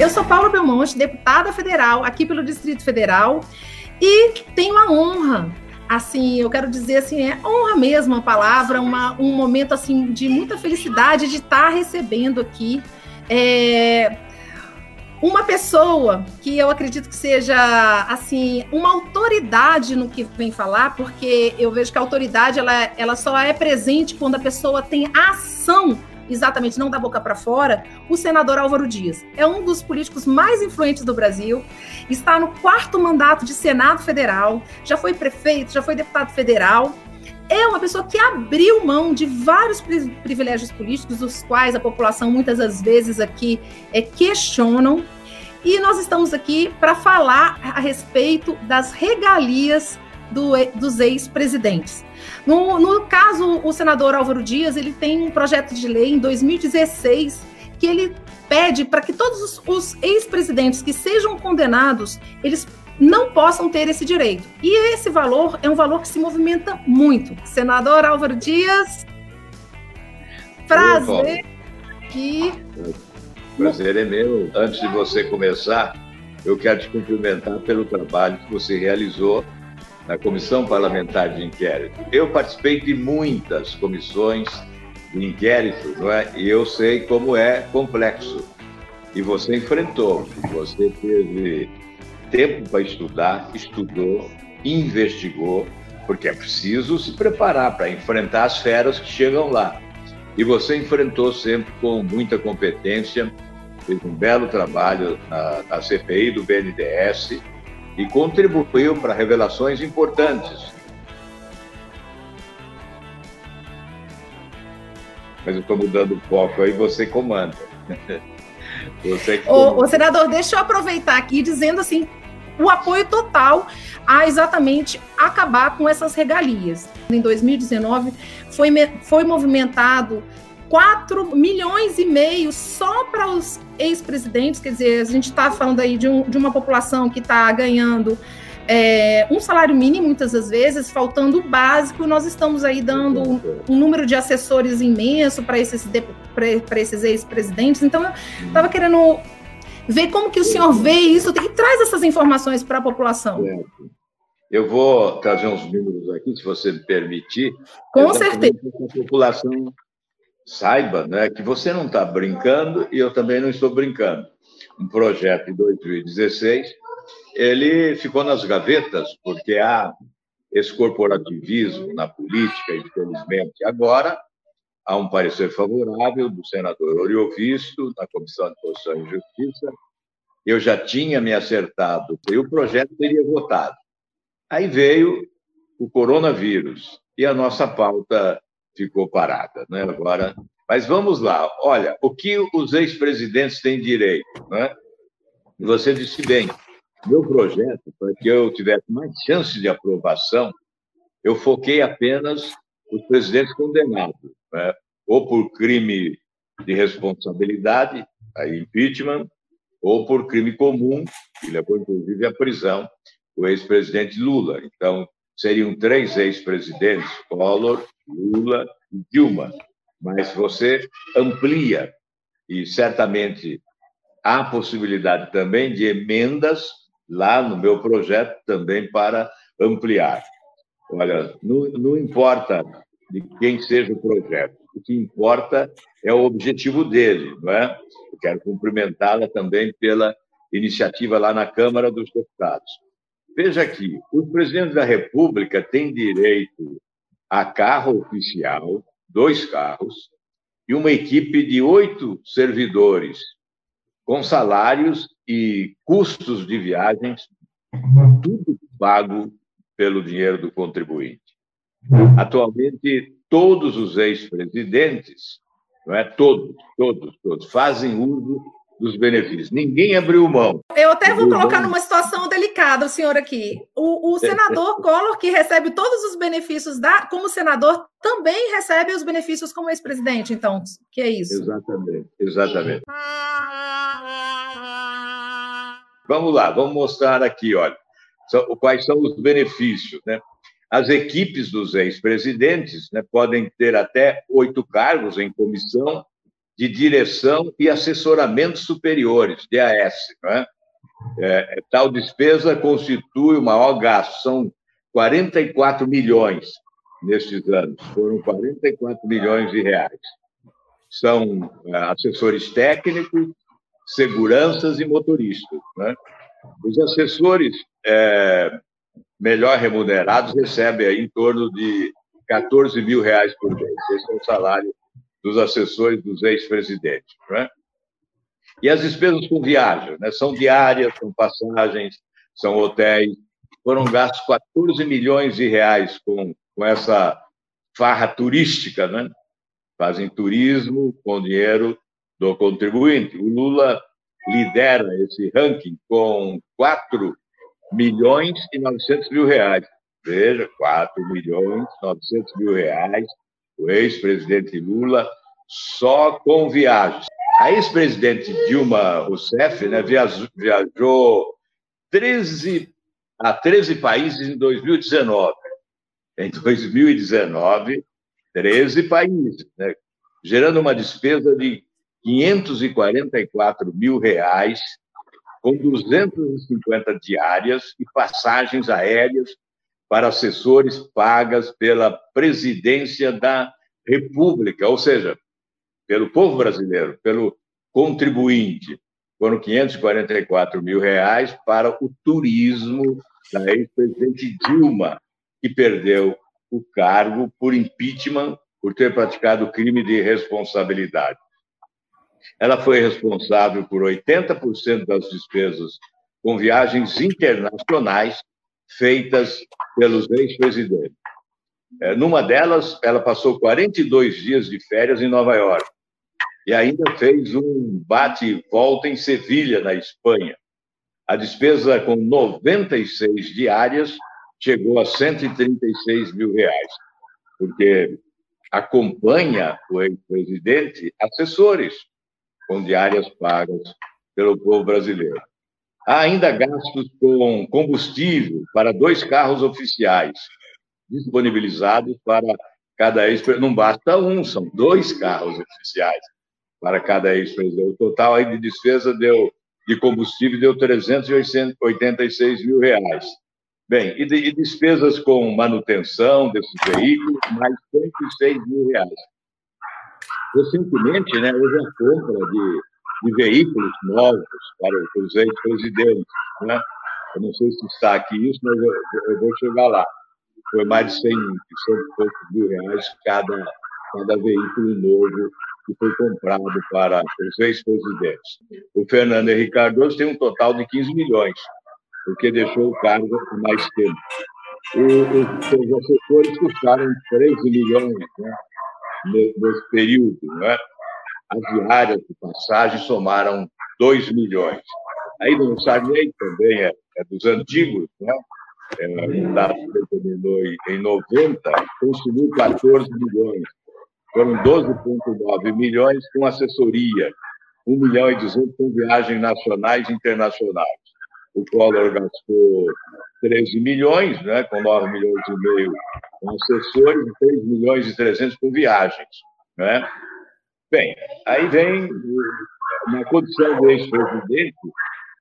Eu sou Paula Belmonte, deputada federal aqui pelo Distrito Federal e tenho a honra assim, eu quero dizer assim, é honra mesmo a palavra, uma, um momento assim de muita felicidade de estar recebendo aqui é, uma pessoa que eu acredito que seja assim uma autoridade no que vem falar, porque eu vejo que a autoridade ela, ela só é presente quando a pessoa tem ação exatamente não da boca para fora, o senador Álvaro Dias. É um dos políticos mais influentes do Brasil, está no quarto mandato de Senado Federal, já foi prefeito, já foi deputado federal. É uma pessoa que abriu mão de vários privilégios políticos, dos quais a população muitas das vezes aqui é, questionam. E nós estamos aqui para falar a respeito das regalias do, dos ex-presidentes. No, no caso, o senador Álvaro Dias, ele tem um projeto de lei em 2016 que ele pede para que todos os, os ex-presidentes que sejam condenados, eles não possam ter esse direito. E esse valor é um valor que se movimenta muito. Senador Álvaro Dias, prazer aqui. Prazer é meu. Antes de você começar, eu quero te cumprimentar pelo trabalho que você realizou na Comissão Parlamentar de Inquérito. Eu participei de muitas comissões inquérito, não é? E eu sei como é complexo. E você enfrentou, você teve tempo para estudar, estudou, investigou, porque é preciso se preparar para enfrentar as feras que chegam lá. E você enfrentou sempre com muita competência, fez um belo trabalho na, na CPI do BNDES, e contribuiu para revelações importantes. Mas eu estou mudando o foco aí, você comanda. Você o senador, deixa eu aproveitar aqui dizendo assim o apoio total a exatamente acabar com essas regalias. Em 2019 foi, foi movimentado 4 milhões e meio só para os ex-presidentes, quer dizer, a gente está falando aí de, um, de, uma população que está ganhando é, um salário mínimo, muitas das vezes, faltando o básico, nós estamos aí dando um, um número de assessores imenso para esses, esses ex-presidentes, então eu estava querendo ver como que o senhor vê isso e traz essas informações para a população. Eu vou trazer uns números aqui, se você me permitir. Com certeza. A população saiba né, que você não está brincando e eu também não estou brincando. Um projeto de 2016, ele ficou nas gavetas porque há esse corporativismo na política, infelizmente. Agora, há um parecer favorável do senador Oriovisto, na Comissão de Constituição e Justiça. Eu já tinha me acertado e o projeto teria votado. Aí veio o coronavírus e a nossa pauta ficou parada, né? Agora, mas vamos lá. Olha, o que os ex-presidentes têm direito, né? Você disse bem. Meu projeto, para que eu tivesse mais chance de aprovação, eu foquei apenas os presidentes condenados, né? ou por crime de responsabilidade, a impeachment, ou por crime comum, que levou inclusive à prisão, o ex-presidente Lula. Então, seriam três ex-presidentes, Collor, Lula e Dilma. Mas você amplia, e certamente há possibilidade também de emendas lá no meu projeto também para ampliar. Olha, não, não importa de quem seja o projeto, o que importa é o objetivo dele, não é? Eu quero cumprimentá-la também pela iniciativa lá na Câmara dos Deputados. Veja aqui, os presidentes da República têm direito a carro oficial, dois carros, e uma equipe de oito servidores, com salários e custos de viagens, tudo pago pelo dinheiro do contribuinte. Atualmente, todos os ex-presidentes, não é todos, todos, todos, fazem uso dos benefícios. Ninguém abriu mão. Eu até vou colocar numa situação delicada o senhor aqui. O, o senador Collor, que recebe todos os benefícios da, como senador, também recebe os benefícios como ex-presidente, então, que é isso? Exatamente, exatamente. Vamos lá, vamos mostrar aqui, olha, quais são os benefícios, né? As equipes dos ex-presidentes né, podem ter até oito cargos em comissão de direção e assessoramento superiores, DAS. Né? É, tal despesa constitui o maior gasto, são 44 milhões nestes anos, foram 44 milhões de reais. São é, assessores técnicos, seguranças e motoristas. Né? Os assessores é, melhor remunerados recebem em torno de 14 mil reais por mês. Esse é o salário dos assessores dos ex-presidentes. Né? E as despesas com viagem, né? são diárias, são passagens, são hotéis. Foram gastos 14 milhões de reais com, com essa farra turística, né? Fazem turismo com dinheiro do contribuinte. O Lula lidera esse ranking com 4 milhões e 900 mil reais. Veja, 4 milhões e 900 mil reais, o ex-presidente Lula, só com viagens. A ex-presidente Dilma Rousseff né, viajou 13, a 13 países em 2019. Em 2019, 13 países, né, gerando uma despesa de 544 mil reais com 250 diárias e passagens aéreas para assessores pagas pela presidência da República, ou seja, pelo povo brasileiro, pelo contribuinte. Foram 544 mil reais para o turismo da ex-presidente Dilma, que perdeu o cargo por impeachment por ter praticado crime de responsabilidade. Ela foi responsável por 80% das despesas com viagens internacionais feitas pelos ex-presidentes. É, numa delas, ela passou 42 dias de férias em Nova York e ainda fez um bate-volta em Sevilha, na Espanha. A despesa com 96 diárias chegou a 136 mil reais, porque acompanha o ex-presidente assessores com diárias pagas pelo povo brasileiro. Há ainda gastos com combustível para dois carros oficiais disponibilizados para cada ex Não basta um, são dois carros oficiais para cada ex-presidente. O total aí de despesa deu, de combustível deu 386 mil reais. Bem, e, de, e despesas com manutenção desses veículos, mais 106 mil reais. Recentemente, né, houve a compra de, de veículos novos para os ex-presidentes. Né? Eu não sei se está aqui isso, mas eu, eu vou chegar lá. Foi mais de 100, 100 e poucos mil reais cada, cada veículo novo que foi comprado para os ex-presidentes. O Fernando Henrique Cardoso tem um total de 15 milhões, porque deixou o cargo por mais tempo. os seus assessores custaram 13 milhões, né? Nesse período. Né? As diárias de passagem somaram 2 milhões. Aí no Sarney também é, é dos antigos, né? É, mandato terminou em 90, consumiu 14 milhões. Foram 12,9 milhões com assessoria, 1 milhão e 200 com viagens nacionais e internacionais. O Collor gastou 13 milhões, né, com 9 milhões e meio com assessores e 3 milhões e 300 com viagens. Né? Bem, aí vem, na condição de ex-presidente,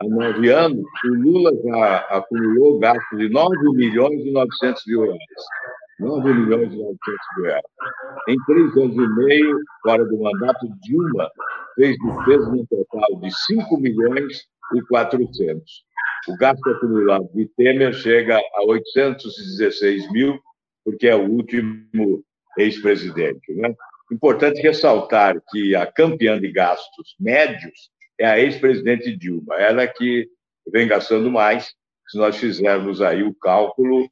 há nove anos, o Lula já acumulou gastos de 9 milhões e 900 mil reais. 9 milhões e 900 mil reais. Em três anos e meio, fora do mandato, Dilma fez despesas no total de 5 milhões e 400. O gasto acumulado de Temer chega a 816 mil, porque é o último ex-presidente. Né? Importante ressaltar que a campeã de gastos médios é a ex-presidente Dilma, ela que vem gastando mais, se nós fizermos aí o cálculo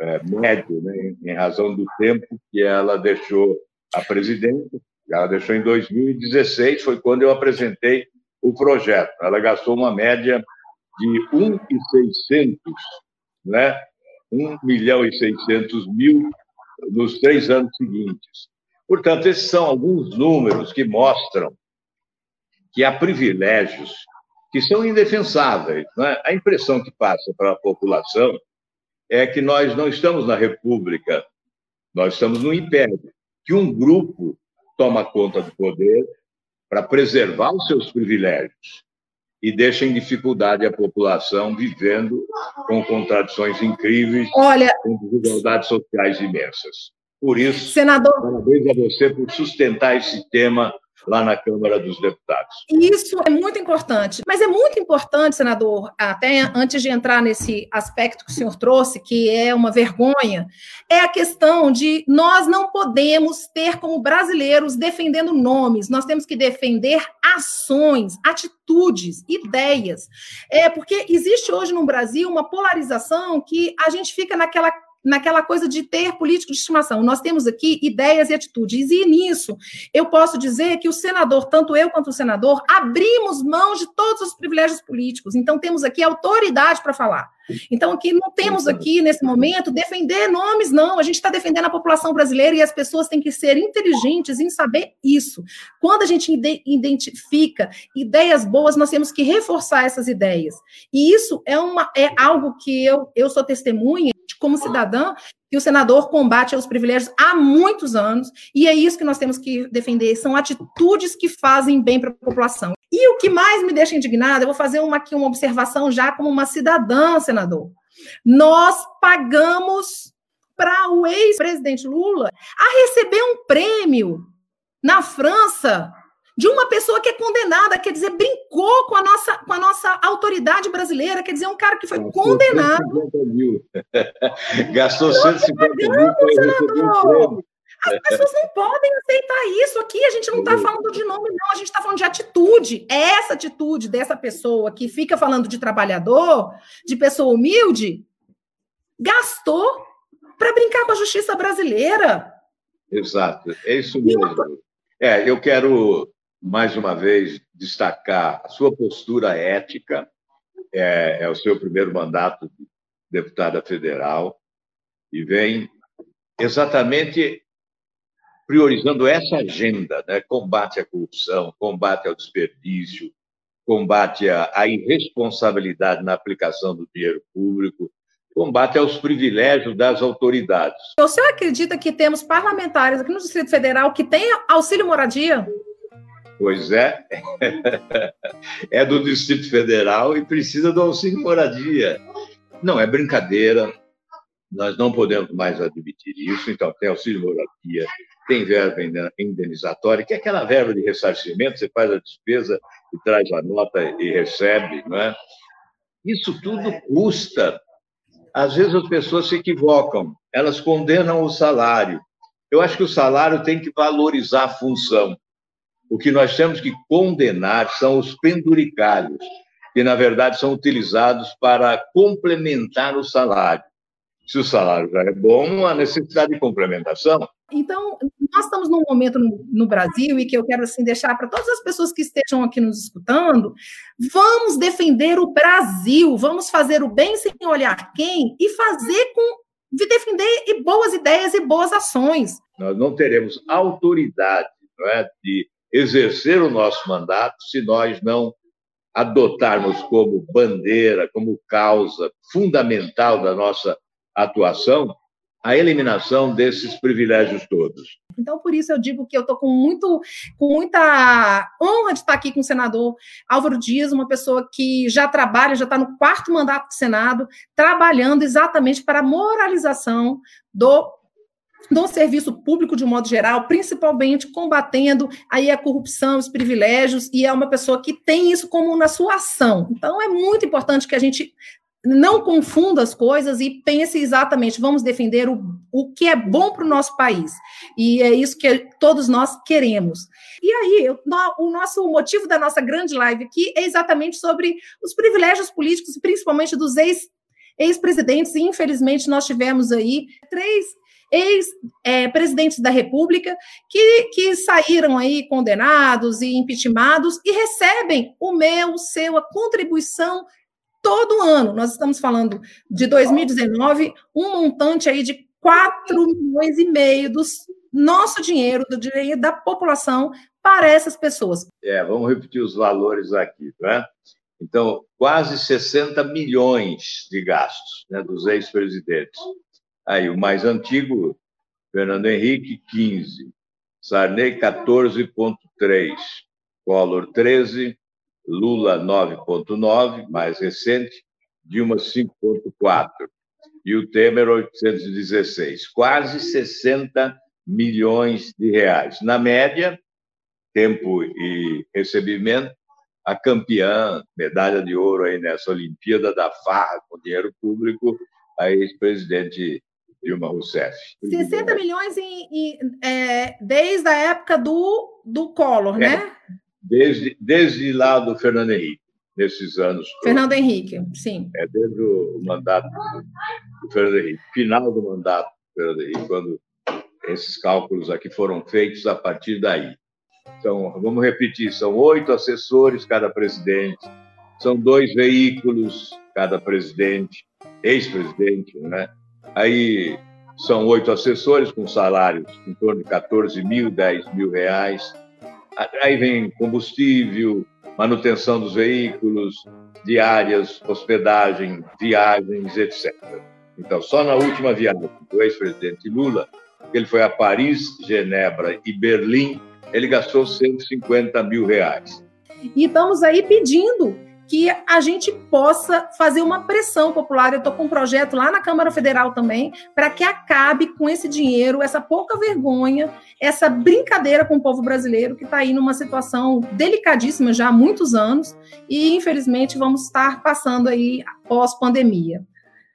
é, médio, né, em razão do tempo que ela deixou a presidência. Ela deixou em 2016, foi quando eu apresentei o projeto. Ela gastou uma média de 1,600, né? 1 milhão e 600 mil nos três anos seguintes. Portanto, esses são alguns números que mostram que há privilégios que são indefensáveis. Né? A impressão que passa para a população é que nós não estamos na República, nós estamos no Império, que um grupo toma conta do poder para preservar os seus privilégios e deixa em dificuldade a população vivendo com contradições incríveis, Olha, com desigualdades sociais imensas. Por isso, senador, parabéns a você por sustentar esse tema lá na Câmara dos Deputados. Isso é muito importante. Mas é muito importante, senador, até antes de entrar nesse aspecto que o senhor trouxe, que é uma vergonha, é a questão de nós não podemos ter como brasileiros defendendo nomes, nós temos que defender ações, atitudes, ideias. É porque existe hoje no Brasil uma polarização que a gente fica naquela naquela coisa de ter político de estimação. Nós temos aqui ideias e atitudes. E nisso, eu posso dizer que o senador, tanto eu quanto o senador, abrimos mão de todos os privilégios políticos. Então, temos aqui autoridade para falar. Então, aqui não temos aqui, nesse momento, defender nomes, não. A gente está defendendo a população brasileira e as pessoas têm que ser inteligentes em saber isso. Quando a gente identifica ideias boas, nós temos que reforçar essas ideias. E isso é, uma, é algo que eu, eu sou testemunha como cidadã, que o senador combate os privilégios há muitos anos, e é isso que nós temos que defender, são atitudes que fazem bem para a população. E o que mais me deixa indignada, eu vou fazer uma, aqui uma observação já como uma cidadã, senador. Nós pagamos para o ex-presidente Lula a receber um prêmio na França de uma pessoa que é condenada, quer dizer, brincou com a nossa, com a nossa autoridade brasileira, quer dizer, um cara que foi Gastou condenado. 150 mil. Gastou 150 mil. As pessoas não podem aceitar isso aqui. A gente não está falando de nome, não. A gente está falando de atitude. É essa atitude dessa pessoa que fica falando de trabalhador, de pessoa humilde, gastou para brincar com a justiça brasileira. Exato, é isso mesmo. É, eu quero mais uma vez destacar a sua postura ética. É, é o seu primeiro mandato de deputada federal e vem exatamente priorizando essa agenda, né? combate à corrupção, combate ao desperdício, combate à, irresponsabilidade na aplicação do dinheiro público, combate aos privilégios das autoridades. O senhor acredita que temos parlamentares aqui no Distrito Federal que têm auxílio moradia? Pois é, é do Distrito Federal e precisa do auxílio moradia. Não é brincadeira, nós não podemos mais admitir isso, então tem auxílio moradia, tem verba indenizatória, que é aquela verba de ressarcimento, você faz a despesa e traz a nota e recebe, não é? Isso tudo custa. Às vezes as pessoas se equivocam, elas condenam o salário. Eu acho que o salário tem que valorizar a função. O que nós temos que condenar são os penduricalhos, que na verdade são utilizados para complementar o salário. Se o salário já é bom, a necessidade de complementação então, nós estamos num momento no, no, Brasil e que eu quero assim deixar para todas as pessoas que estejam aqui nos escutando, vamos defender o Brasil, vamos fazer o bem sem olhar quem e fazer com de defender boas ideias e boas ações. Nós não teremos autoridade não é, de exercer o nosso mandato se nós não adotarmos como bandeira, como causa fundamental da nossa atuação a eliminação desses privilégios todos. Então, por isso eu digo que eu estou com, muito, com muita honra de estar aqui com o senador Álvaro Dias, uma pessoa que já trabalha, já está no quarto mandato do Senado, trabalhando exatamente para a moralização do do serviço público de um modo geral, principalmente combatendo aí a corrupção, os privilégios, e é uma pessoa que tem isso como na sua ação. Então é muito importante que a gente não confunda as coisas e pense exatamente, vamos defender o, o que é bom para o nosso país. E é isso que todos nós queremos. E aí, o nosso motivo da nossa grande live aqui é exatamente sobre os privilégios políticos, principalmente dos ex, ex-presidentes, e infelizmente nós tivemos aí três ex-presidentes é, da República que, que saíram aí condenados e impeachmentados e recebem o meu, seu, a contribuição todo ano. Nós estamos falando de 2019, um montante aí de 4 milhões e meio do nosso dinheiro, do dinheiro da população para essas pessoas. É, vamos repetir os valores aqui, né? Então, quase 60 milhões de gastos né, dos ex-presidentes. Aí, o mais antigo, Fernando Henrique, 15. Sarney, 14,3. Collor, 13. Lula, 9,9, mais recente. Dilma, 5,4. E o Temer, 816. Quase 60 milhões de reais. Na média, tempo e recebimento, a campeã, medalha de ouro aí nessa Olimpíada da Farra com dinheiro público, a ex-presidente Dilma Rousseff. 60 milhões em, em, é, desde a época do, do Collor, é, né? Desde, desde lá do Fernando Henrique, nesses anos. Fernando todos. Henrique, sim. É desde o mandato do, do Fernando Henrique, final do mandato do Fernando Henrique, quando esses cálculos aqui foram feitos a partir daí. Então, vamos repetir: são oito assessores cada presidente, são dois veículos cada presidente, ex-presidente, né? Aí são oito assessores com salários em torno de 14 mil, 10 mil reais. Aí vem combustível, manutenção dos veículos, diárias, hospedagem, viagens, etc. Então, só na última viagem do ex-presidente Lula, ele foi a Paris, Genebra e Berlim, ele gastou 150 mil reais. E estamos aí pedindo que a gente possa fazer uma pressão popular. Eu estou com um projeto lá na Câmara Federal também, para que acabe com esse dinheiro, essa pouca vergonha, essa brincadeira com o povo brasileiro, que está aí numa situação delicadíssima já há muitos anos, e infelizmente vamos estar passando aí pós-pandemia.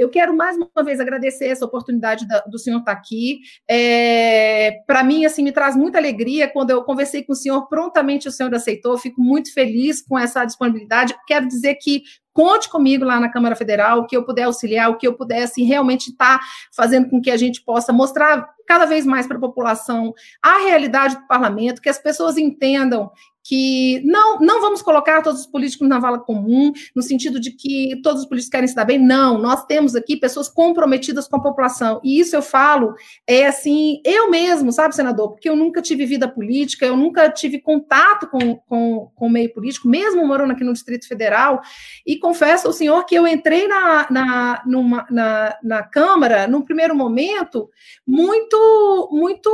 Eu quero mais uma vez agradecer essa oportunidade da, do senhor estar tá aqui. É, Para mim, assim, me traz muita alegria quando eu conversei com o senhor, prontamente o senhor aceitou. Fico muito feliz com essa disponibilidade. Quero dizer que conte comigo lá na Câmara Federal, o que eu puder auxiliar, o que eu puder assim, realmente estar tá fazendo com que a gente possa mostrar cada vez mais para a população a realidade do parlamento, que as pessoas entendam que não, não vamos colocar todos os políticos na vala comum, no sentido de que todos os políticos querem se dar bem. Não, nós temos aqui pessoas comprometidas com a população. E isso eu falo, é assim, eu mesmo, sabe, senador? Porque eu nunca tive vida política, eu nunca tive contato com, com, com o meio político, mesmo morando aqui no Distrito Federal. E confesso ao senhor que eu entrei na, na, numa, na, na Câmara, num primeiro momento, muito, muito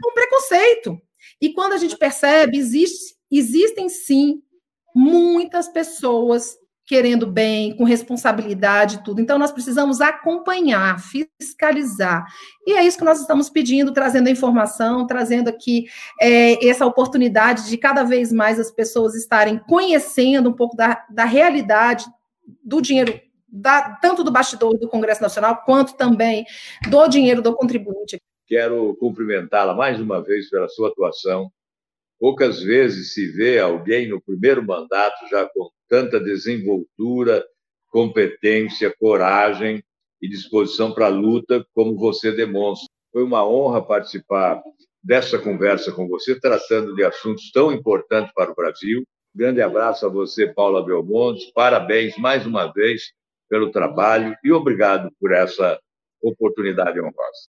com preconceito e quando a gente percebe, existe, existem sim muitas pessoas querendo bem, com responsabilidade e tudo. Então, nós precisamos acompanhar, fiscalizar. E é isso que nós estamos pedindo, trazendo a informação, trazendo aqui é, essa oportunidade de cada vez mais as pessoas estarem conhecendo um pouco da, da realidade do dinheiro, da, tanto do bastidor do Congresso Nacional, quanto também do dinheiro do contribuinte. Quero cumprimentá-la mais uma vez pela sua atuação. Poucas vezes se vê alguém no primeiro mandato já com tanta desenvoltura, competência, coragem e disposição para a luta como você demonstra. Foi uma honra participar dessa conversa com você, tratando de assuntos tão importantes para o Brasil. Grande abraço a você, Paula Belmonte. Parabéns mais uma vez pelo trabalho e obrigado por essa oportunidade honrosa.